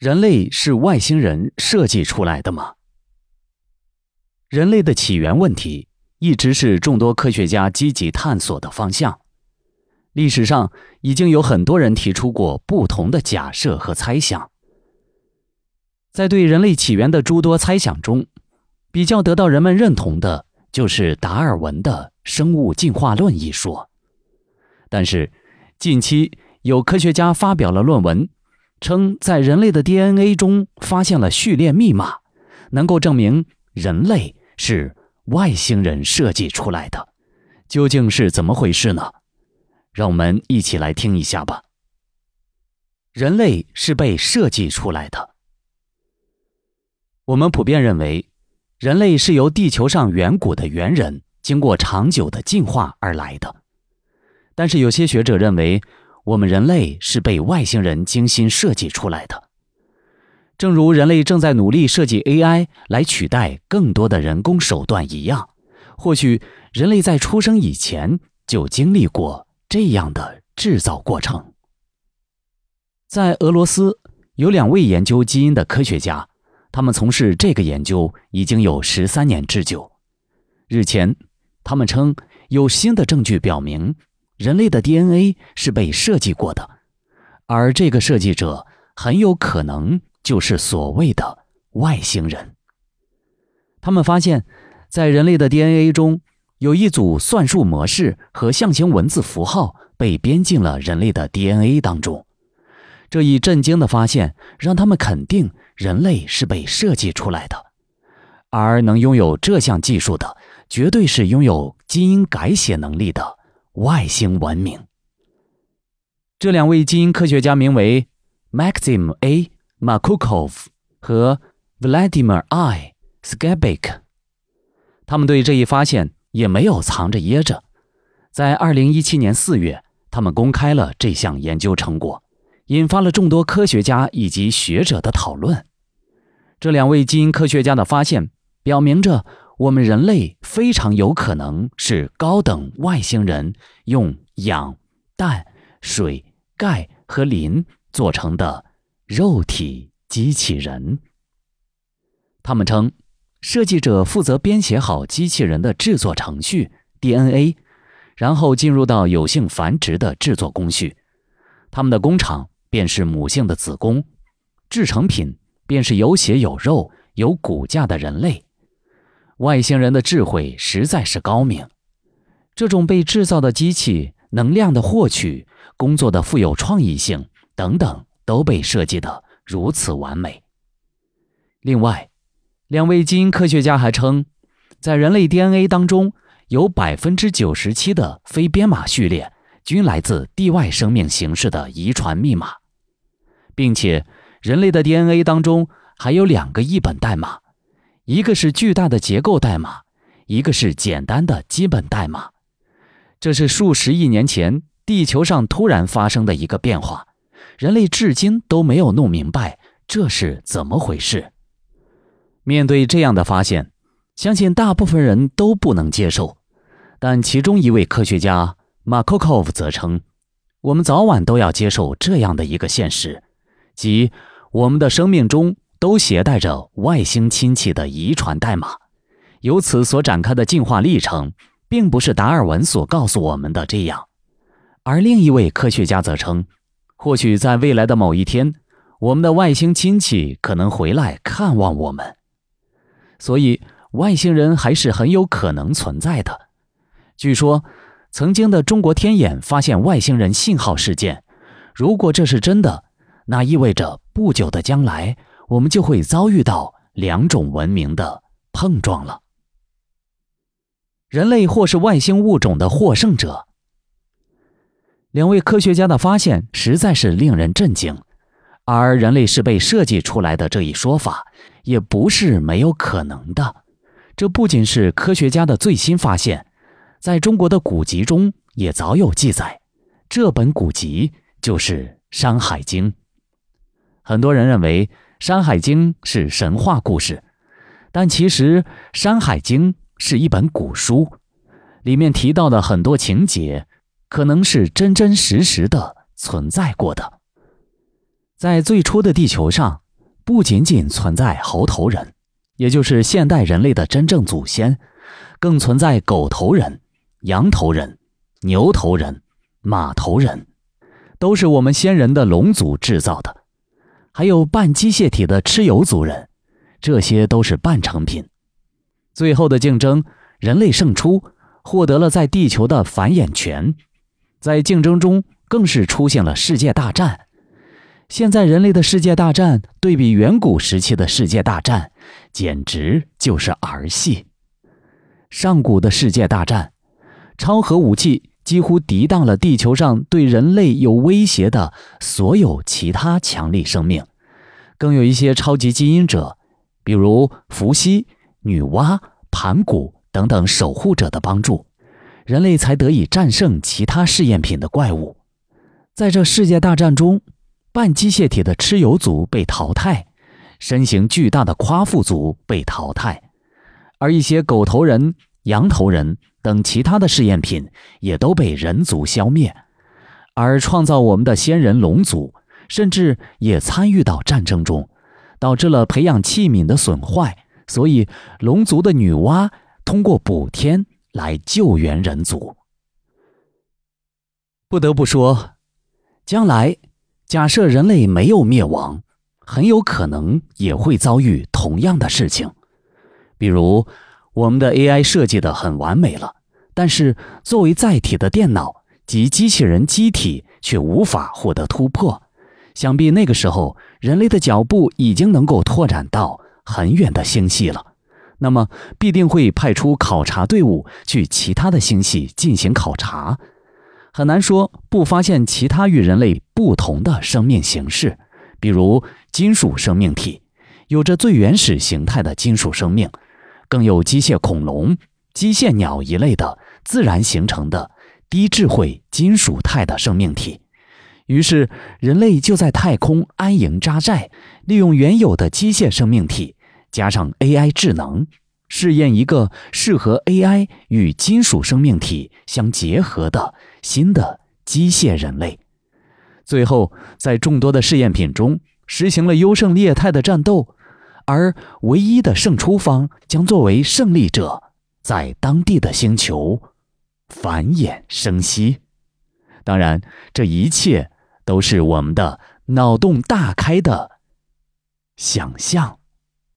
人类是外星人设计出来的吗？人类的起源问题一直是众多科学家积极探索的方向。历史上已经有很多人提出过不同的假设和猜想。在对人类起源的诸多猜想中，比较得到人们认同的就是达尔文的生物进化论一说。但是，近期有科学家发表了论文。称在人类的 DNA 中发现了序列密码，能够证明人类是外星人设计出来的。究竟是怎么回事呢？让我们一起来听一下吧。人类是被设计出来的。我们普遍认为，人类是由地球上远古的猿人经过长久的进化而来的。但是有些学者认为。我们人类是被外星人精心设计出来的，正如人类正在努力设计 AI 来取代更多的人工手段一样。或许人类在出生以前就经历过这样的制造过程。在俄罗斯，有两位研究基因的科学家，他们从事这个研究已经有十三年之久。日前，他们称有新的证据表明。人类的 DNA 是被设计过的，而这个设计者很有可能就是所谓的外星人。他们发现，在人类的 DNA 中有一组算术模式和象形文字符号被编进了人类的 DNA 当中。这一震惊的发现让他们肯定人类是被设计出来的，而能拥有这项技术的，绝对是拥有基因改写能力的。外星文明。这两位基因科学家名为 Maxim A. Makukov 和 Vladimir I. Skabik。他们对这一发现也没有藏着掖着，在二零一七年四月，他们公开了这项研究成果，引发了众多科学家以及学者的讨论。这两位基因科学家的发现表明着。我们人类非常有可能是高等外星人用氧、氮、水、钙和磷做成的肉体机器人。他们称，设计者负责编写好机器人的制作程序 DNA，然后进入到有性繁殖的制作工序。他们的工厂便是母性的子宫，制成品便是有血有肉有骨架的人类。外星人的智慧实在是高明，这种被制造的机器、能量的获取、工作的富有创意性等等，都被设计得如此完美。另外，两位基因科学家还称，在人类 DNA 当中，有百分之九十七的非编码序列均来自地外生命形式的遗传密码，并且人类的 DNA 当中还有两个译本代码。一个是巨大的结构代码，一个是简单的基本代码。这是数十亿年前地球上突然发生的一个变化，人类至今都没有弄明白这是怎么回事。面对这样的发现，相信大部分人都不能接受。但其中一位科学家马科科夫则称：“我们早晚都要接受这样的一个现实，即我们的生命中。”都携带着外星亲戚的遗传代码，由此所展开的进化历程，并不是达尔文所告诉我们的这样。而另一位科学家则称，或许在未来的某一天，我们的外星亲戚可能回来看望我们，所以外星人还是很有可能存在的。据说，曾经的中国天眼发现外星人信号事件，如果这是真的，那意味着不久的将来。我们就会遭遇到两种文明的碰撞了。人类或是外星物种的获胜者。两位科学家的发现实在是令人震惊，而人类是被设计出来的这一说法也不是没有可能的。这不仅是科学家的最新发现，在中国的古籍中也早有记载。这本古籍就是《山海经》。很多人认为。《山海经》是神话故事，但其实《山海经》是一本古书，里面提到的很多情节，可能是真真实实的存在过的。在最初的地球上，不仅仅存在猴头人，也就是现代人类的真正祖先，更存在狗头人、羊头人、牛头人、马头人，都是我们先人的龙族制造的。还有半机械体的蚩尤族人，这些都是半成品。最后的竞争，人类胜出，获得了在地球的繁衍权。在竞争中，更是出现了世界大战。现在人类的世界大战，对比远古时期的世界大战，简直就是儿戏。上古的世界大战，超核武器几乎抵挡了地球上对人类有威胁的所有其他强力生命，更有一些超级基因者，比如伏羲、女娲、盘古等等守护者的帮助，人类才得以战胜其他试验品的怪物。在这世界大战中，半机械体的蚩尤族被淘汰，身形巨大的夸父族被淘汰，而一些狗头人、羊头人等其他的试验品也都被人族消灭，而创造我们的先人龙族甚至也参与到战争中，导致了培养器皿的损坏。所以，龙族的女娲通过补天来救援人族。不得不说，将来。假设人类没有灭亡，很有可能也会遭遇同样的事情。比如，我们的 AI 设计的很完美了，但是作为载体的电脑及机器人机体却无法获得突破。想必那个时候，人类的脚步已经能够拓展到很远的星系了。那么，必定会派出考察队伍去其他的星系进行考察。很难说不发现其他与人类不同的生命形式，比如金属生命体，有着最原始形态的金属生命，更有机械恐龙、机械鸟一类的自然形成的低智慧金属态的生命体。于是，人类就在太空安营扎寨，利用原有的机械生命体，加上 AI 智能。试验一个适合 AI 与金属生命体相结合的新的机械人类，最后在众多的试验品中实行了优胜劣汰的战斗，而唯一的胜出方将作为胜利者，在当地的星球繁衍生息。当然，这一切都是我们的脑洞大开的想象。